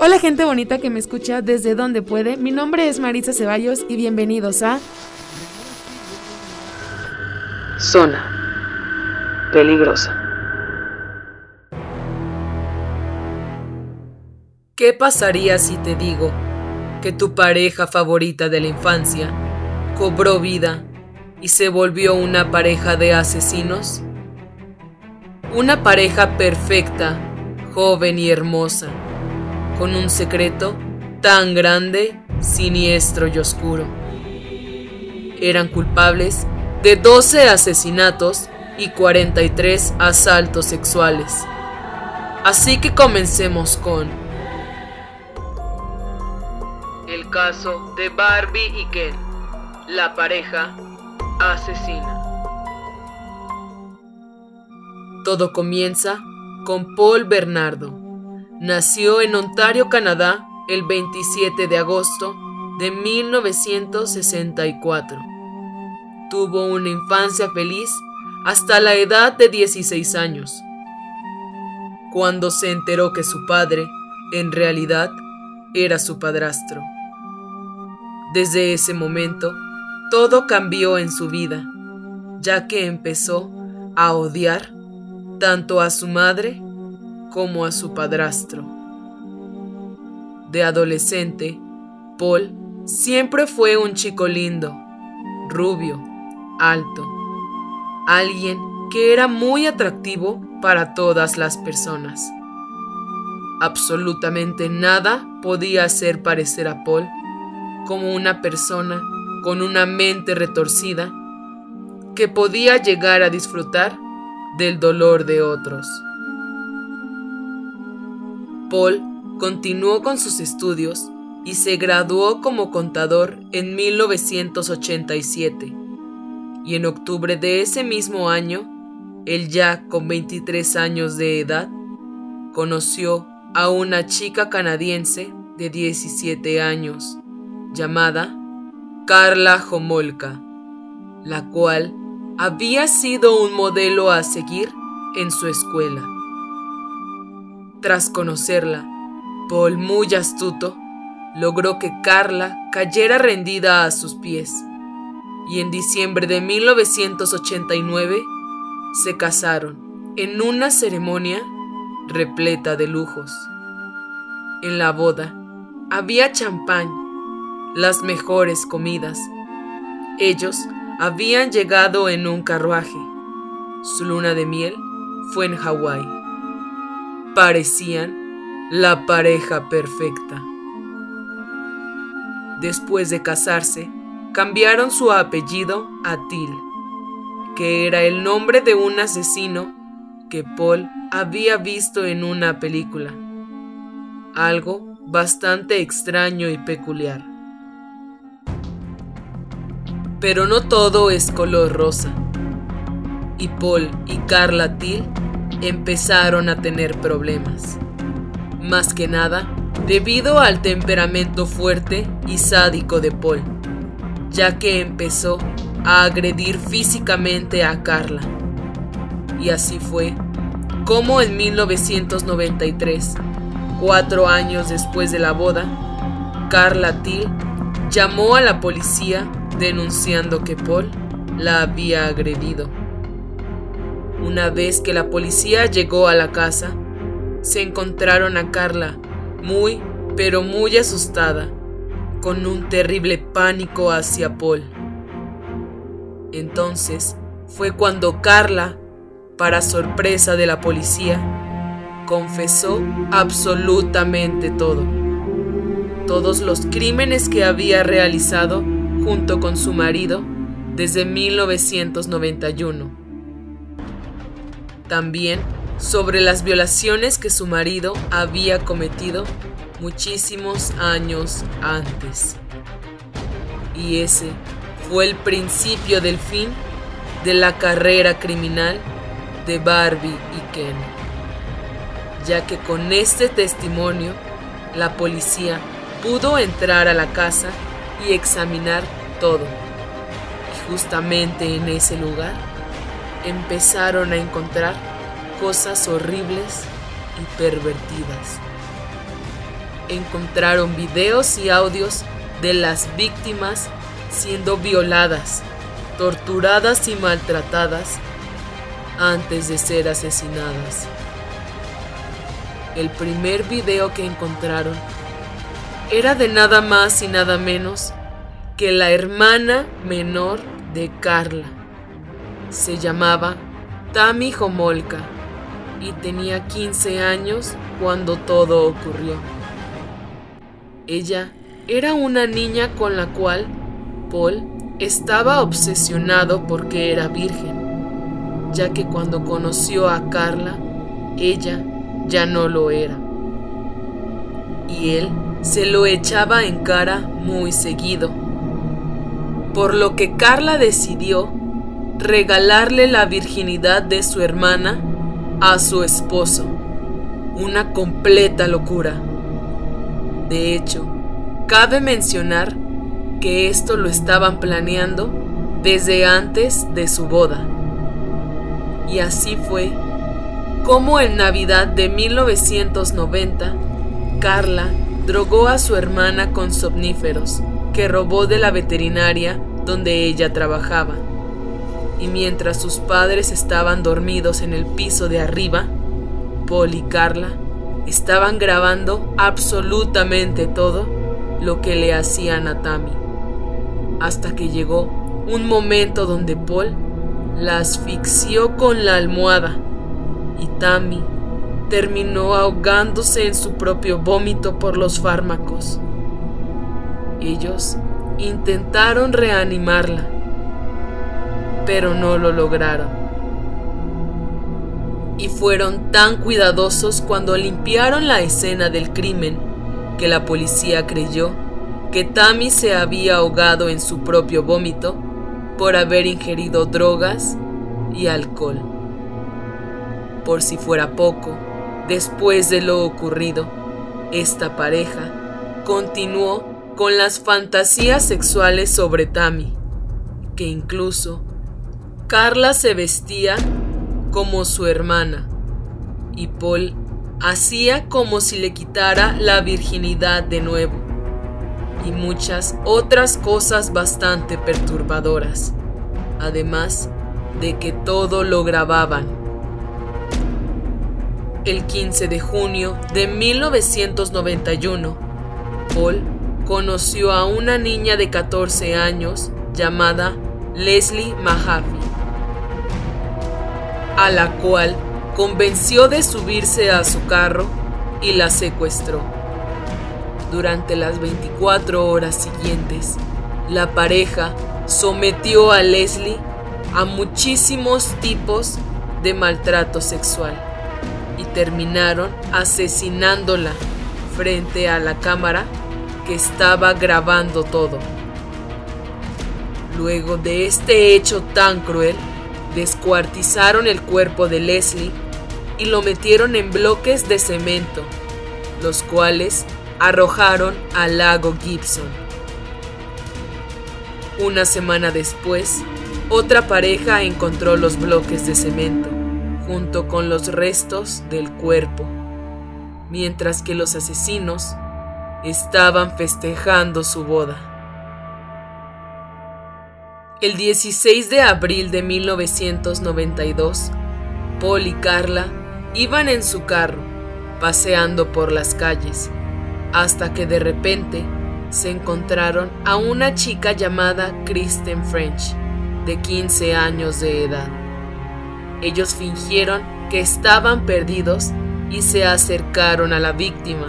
Hola gente bonita que me escucha desde donde puede, mi nombre es Marisa Ceballos y bienvenidos a Zona peligrosa. ¿Qué pasaría si te digo que tu pareja favorita de la infancia cobró vida y se volvió una pareja de asesinos? Una pareja perfecta, joven y hermosa con un secreto tan grande, siniestro y oscuro. Eran culpables de 12 asesinatos y 43 asaltos sexuales. Así que comencemos con el caso de Barbie y Ken, la pareja asesina. Todo comienza con Paul Bernardo, Nació en Ontario, Canadá, el 27 de agosto de 1964. Tuvo una infancia feliz hasta la edad de 16 años, cuando se enteró que su padre, en realidad, era su padrastro. Desde ese momento, todo cambió en su vida, ya que empezó a odiar tanto a su madre como a su padrastro. De adolescente, Paul siempre fue un chico lindo, rubio, alto, alguien que era muy atractivo para todas las personas. Absolutamente nada podía hacer parecer a Paul como una persona con una mente retorcida que podía llegar a disfrutar del dolor de otros. Paul continuó con sus estudios y se graduó como contador en 1987. Y en octubre de ese mismo año, él ya con 23 años de edad, conoció a una chica canadiense de 17 años llamada Carla Homolka, la cual había sido un modelo a seguir en su escuela. Tras conocerla, Paul, muy astuto, logró que Carla cayera rendida a sus pies, y en diciembre de 1989 se casaron en una ceremonia repleta de lujos. En la boda había champán, las mejores comidas. Ellos habían llegado en un carruaje. Su luna de miel fue en Hawái parecían la pareja perfecta. Después de casarse, cambiaron su apellido a Till, que era el nombre de un asesino que Paul había visto en una película. Algo bastante extraño y peculiar. Pero no todo es color rosa. Y Paul y Carla Till empezaron a tener problemas. Más que nada, debido al temperamento fuerte y sádico de Paul, ya que empezó a agredir físicamente a Carla. Y así fue como en 1993, cuatro años después de la boda, Carla Till llamó a la policía denunciando que Paul la había agredido. Una vez que la policía llegó a la casa, se encontraron a Carla muy, pero muy asustada, con un terrible pánico hacia Paul. Entonces fue cuando Carla, para sorpresa de la policía, confesó absolutamente todo. Todos los crímenes que había realizado junto con su marido desde 1991 también sobre las violaciones que su marido había cometido muchísimos años antes. Y ese fue el principio del fin de la carrera criminal de Barbie y Ken, ya que con este testimonio la policía pudo entrar a la casa y examinar todo. Y justamente en ese lugar empezaron a encontrar cosas horribles y pervertidas. encontraron videos y audios de las víctimas siendo violadas, torturadas y maltratadas antes de ser asesinadas. El primer video que encontraron era de nada más y nada menos que la hermana menor de Carla. Se llamaba Tami Homolka y tenía 15 años cuando todo ocurrió. Ella era una niña con la cual Paul estaba obsesionado porque era virgen, ya que cuando conoció a Carla, ella ya no lo era. Y él se lo echaba en cara muy seguido. Por lo que Carla decidió regalarle la virginidad de su hermana a su esposo. Una completa locura. De hecho, cabe mencionar que esto lo estaban planeando desde antes de su boda. Y así fue como en Navidad de 1990, Carla drogó a su hermana con somníferos que robó de la veterinaria donde ella trabajaba. Y mientras sus padres estaban dormidos en el piso de arriba, Paul y Carla estaban grabando absolutamente todo lo que le hacían a Tammy hasta que llegó un momento donde Paul la asfixió con la almohada y Tammy terminó ahogándose en su propio vómito por los fármacos. Ellos intentaron reanimarla, pero no lo lograron. Y fueron tan cuidadosos cuando limpiaron la escena del crimen que la policía creyó que Tammy se había ahogado en su propio vómito por haber ingerido drogas y alcohol. Por si fuera poco, después de lo ocurrido, esta pareja continuó con las fantasías sexuales sobre Tammy, que incluso Carla se vestía como su hermana y Paul hacía como si le quitara la virginidad de nuevo y muchas otras cosas bastante perturbadoras, además de que todo lo grababan. El 15 de junio de 1991, Paul conoció a una niña de 14 años llamada Leslie Mahaffey, a la cual convenció de subirse a su carro y la secuestró. Durante las 24 horas siguientes, la pareja sometió a Leslie a muchísimos tipos de maltrato sexual y terminaron asesinándola frente a la cámara que estaba grabando todo. Luego de este hecho tan cruel, descuartizaron el cuerpo de Leslie y lo metieron en bloques de cemento, los cuales arrojaron al lago Gibson. Una semana después, otra pareja encontró los bloques de cemento junto con los restos del cuerpo, mientras que los asesinos estaban festejando su boda. El 16 de abril de 1992, Paul y Carla iban en su carro, paseando por las calles hasta que de repente se encontraron a una chica llamada Kristen French, de 15 años de edad. Ellos fingieron que estaban perdidos y se acercaron a la víctima.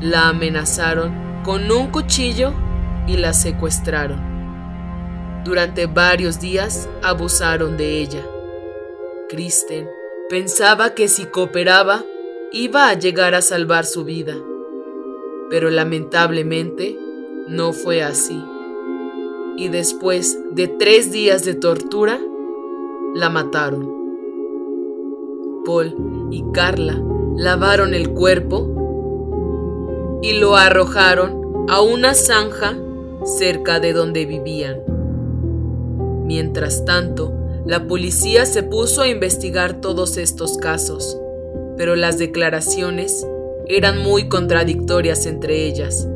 La amenazaron con un cuchillo y la secuestraron. Durante varios días abusaron de ella. Kristen pensaba que si cooperaba iba a llegar a salvar su vida pero lamentablemente no fue así. Y después de tres días de tortura, la mataron. Paul y Carla lavaron el cuerpo y lo arrojaron a una zanja cerca de donde vivían. Mientras tanto, la policía se puso a investigar todos estos casos, pero las declaraciones eran muy contradictorias entre ellas,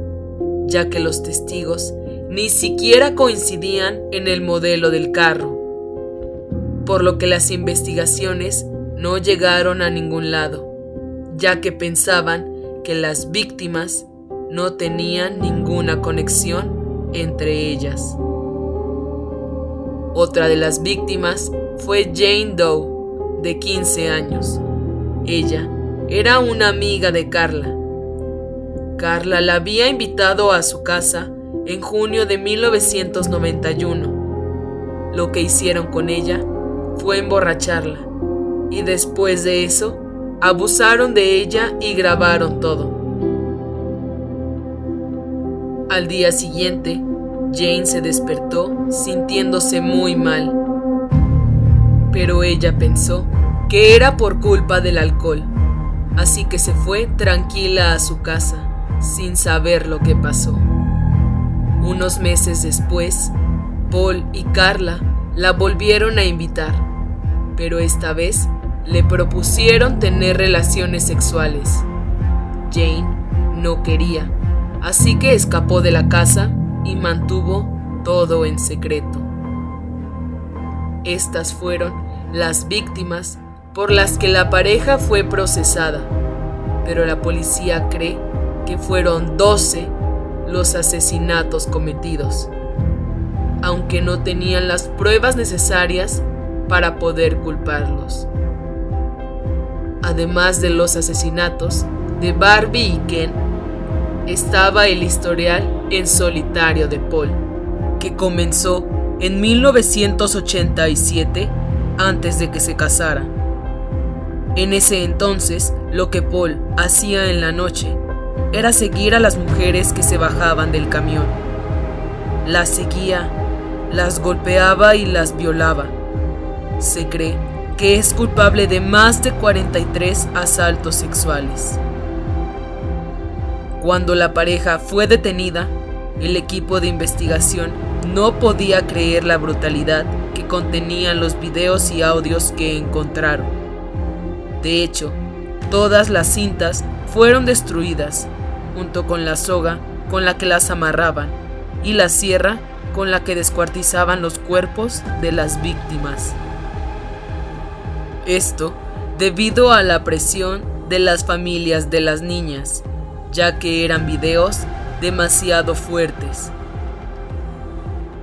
ya que los testigos ni siquiera coincidían en el modelo del carro, por lo que las investigaciones no llegaron a ningún lado, ya que pensaban que las víctimas no tenían ninguna conexión entre ellas. Otra de las víctimas fue Jane Doe, de 15 años. Ella era una amiga de Carla. Carla la había invitado a su casa en junio de 1991. Lo que hicieron con ella fue emborracharla y después de eso abusaron de ella y grabaron todo. Al día siguiente, Jane se despertó sintiéndose muy mal, pero ella pensó que era por culpa del alcohol, así que se fue tranquila a su casa, sin saber lo que pasó. Unos meses después, Paul y Carla la volvieron a invitar, pero esta vez le propusieron tener relaciones sexuales. Jane no quería, así que escapó de la casa y mantuvo todo en secreto. Estas fueron las víctimas por las que la pareja fue procesada, pero la policía cree que fueron 12 los asesinatos cometidos, aunque no tenían las pruebas necesarias para poder culparlos. Además de los asesinatos de Barbie y Ken, estaba el historial en solitario de Paul, que comenzó en 1987 antes de que se casara. En ese entonces, lo que Paul hacía en la noche era seguir a las mujeres que se bajaban del camión. Las seguía, las golpeaba y las violaba. Se cree que es culpable de más de 43 asaltos sexuales. Cuando la pareja fue detenida, el equipo de investigación no podía creer la brutalidad que contenían los videos y audios que encontraron. De hecho, todas las cintas fueron destruidas, junto con la soga con la que las amarraban y la sierra con la que descuartizaban los cuerpos de las víctimas. Esto debido a la presión de las familias de las niñas, ya que eran videos demasiado fuertes.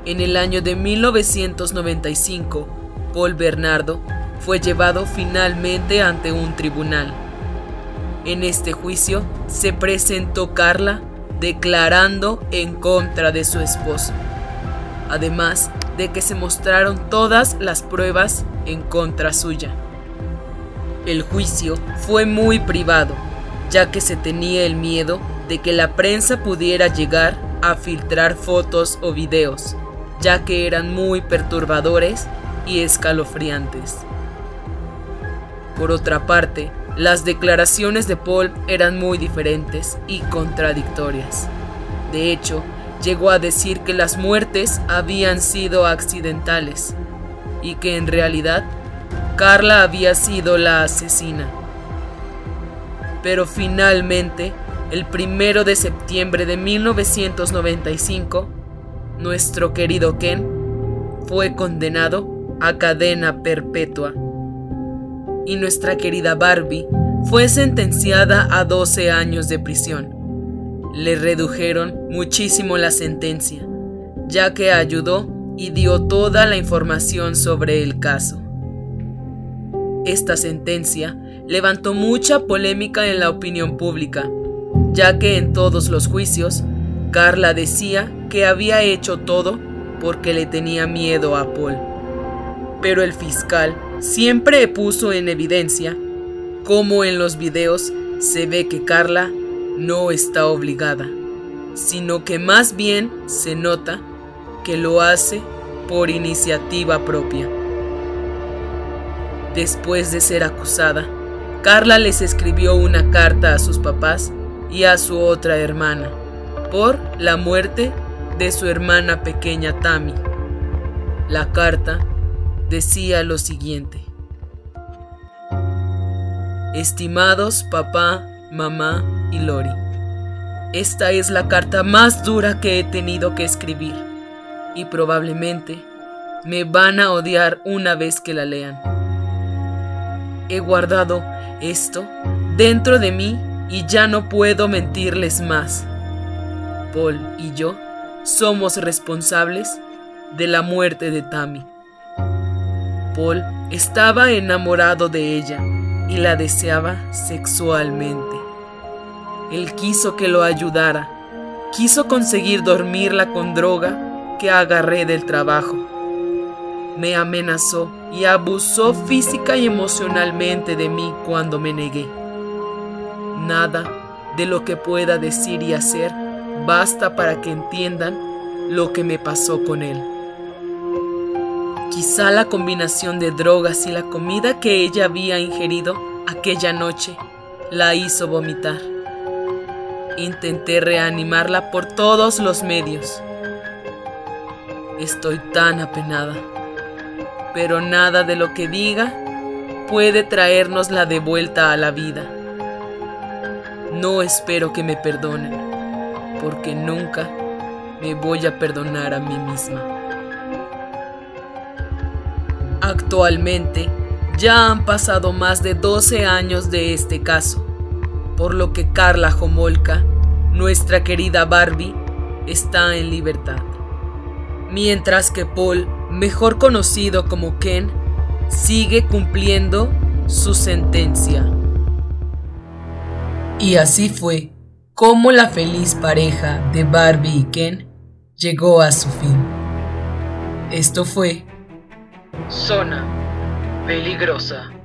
En el año de 1995, Paul Bernardo fue llevado finalmente ante un tribunal. En este juicio se presentó Carla declarando en contra de su esposo, además de que se mostraron todas las pruebas en contra suya. El juicio fue muy privado ya que se tenía el miedo de que la prensa pudiera llegar a filtrar fotos o videos, ya que eran muy perturbadores y escalofriantes. Por otra parte, las declaraciones de Paul eran muy diferentes y contradictorias. De hecho, llegó a decir que las muertes habían sido accidentales y que en realidad Carla había sido la asesina pero finalmente, el primero de septiembre de 1995, nuestro querido Ken fue condenado a cadena perpetua. Y nuestra querida Barbie fue sentenciada a 12 años de prisión. Le redujeron muchísimo la sentencia, ya que ayudó y dio toda la información sobre el caso. Esta sentencia levantó mucha polémica en la opinión pública, ya que en todos los juicios, Carla decía que había hecho todo porque le tenía miedo a Paul. Pero el fiscal siempre puso en evidencia cómo en los videos se ve que Carla no está obligada, sino que más bien se nota que lo hace por iniciativa propia. Después de ser acusada, Carla les escribió una carta a sus papás y a su otra hermana por la muerte de su hermana pequeña Tammy. La carta decía lo siguiente. Estimados papá mamá y Lori. Esta es la carta más dura que he tenido que escribir y probablemente me van a odiar una vez que la lean. He guardado esto dentro de mí y ya no puedo mentirles más. Paul y yo somos responsables de la muerte de Tammy. Paul estaba enamorado de ella y la deseaba sexualmente. Él quiso que lo ayudara, quiso conseguir dormirla con droga que agarré del trabajo. Me amenazó y abusó física y emocionalmente de mí cuando me negué. Nada de lo que pueda decir y hacer basta para que entiendan lo que me pasó con él. Quizá la combinación de drogas y la comida que ella había ingerido aquella noche la hizo vomitar. Intenté reanimarla por todos los medios. Estoy tan apenada, pero nada de lo que diga puede traernosla de vuelta a la vida. No espero que me perdonen, porque nunca me voy a perdonar a mí misma. Actualmente ya han pasado más de 12 años de este caso, por lo que Carla Jomolka, nuestra querida Barbie, está en libertad. Mientras que Paul, mejor conocido como Ken, sigue cumpliendo su sentencia. Y así fue como la feliz pareja de Barbie y Ken llegó a su fin. Esto fue Zona Peligrosa.